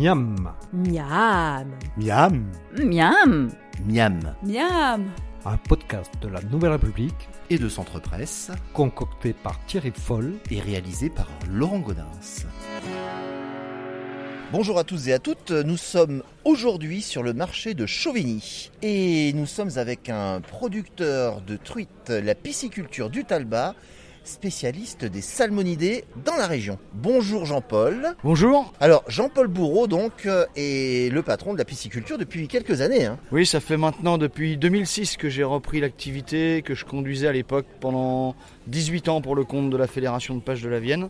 Miam, Miam. Miam. Miam Miam. Miam. un podcast de la Nouvelle République Et de Centre Presse concocté par Thierry Foll. et réalisé par Laurent Godin. Bonjour à tous et à toutes, nous sommes aujourd'hui sur le marché de Chauvigny et nous sommes avec un producteur de truites, la pisciculture du Talbot, spécialiste des salmonidés dans la région. Bonjour Jean-Paul. Bonjour. Alors Jean-Paul Bourreau donc euh, est le patron de la pisciculture depuis quelques années. hein. Oui, ça fait maintenant depuis 2006 que j'ai repris l'activité que je conduisais à l'époque pendant 18 ans pour le compte de la Fédération de pêche de la Vienne.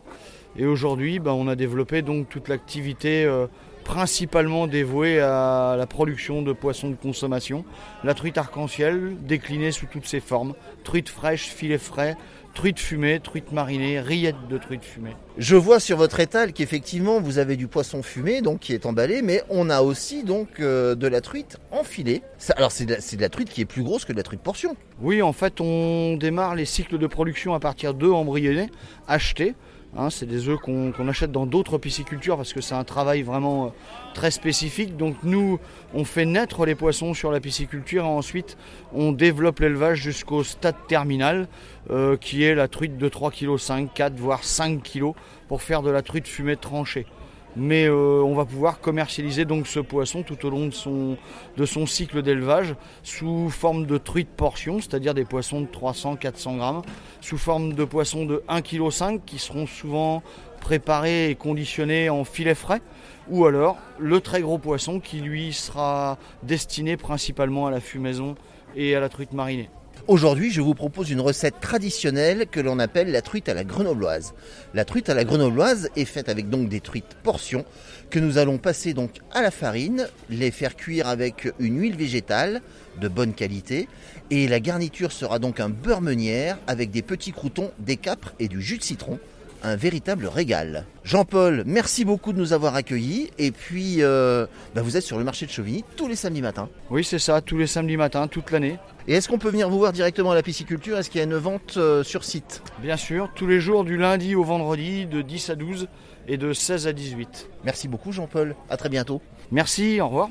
Et aujourd'hui, bah, on a développé donc toute l'activité euh, principalement dévouée à la production de poissons de consommation. La truite arc-en-ciel déclinée sous toutes ses formes. Truite fraîche, filet frais, truite fumée, truite marinée, rillettes de truite fumée. Je vois sur votre étal qu'effectivement vous avez du poisson fumé donc qui est emballé, mais on a aussi donc euh, de la truite en filet. Ça- alors c'est de, la- c'est de la truite qui est plus grosse que de la truite portion. Oui, en fait, on démarre les cycles de production à partir d'œufs embryonnés achetés. Hein, c'est des œufs qu'on achète dans d'autres piscicultures parce que c'est un travail vraiment euh, très spécifique. Donc nous, on fait naître les poissons sur la pisciculture et ensuite on développe l'élevage jusqu'au stade terminal euh, qui est la truite de 3,5 kg, 4 voire 5 kg pour faire de la truite fumée tranchée. Mais euh, on va pouvoir commercialiser donc ce poisson tout au long de son, de son cycle d'élevage sous forme de truite portion, c'est-à-dire des poissons de 300-400 grammes, sous forme de poissons de 1,5 kg qui seront souvent préparés et conditionnés en filet frais, ou alors le très gros poisson qui lui sera destiné principalement à la fumaison et à la truite marinée. Aujourd'hui, je vous propose une recette traditionnelle que l'on appelle la truite à la grenobloise. La truite à la grenobloise est faite avec donc des truites portions que nous allons passer donc à la farine, les faire cuire avec une huile végétale de bonne qualité et la garniture sera donc un beurre meunière avec des petits croutons, des capres et du jus de citron. Un véritable régal. Jean-Paul, merci beaucoup de nous avoir accueillis. Et puis, euh, bah, vous êtes sur le marché de Chauvigny tous les samedis matins. Oui, c'est ça, tous les samedis matins, toute l'année. Et est-ce qu'on peut venir vous voir directement à la pisciculture? Est-ce qu'il y a une vente euh, sur site? Bien sûr, tous les jours du lundi au vendredi de 10 à 12 et de 16 à 18. Merci beaucoup Jean-Paul. À très bientôt. Merci, au revoir.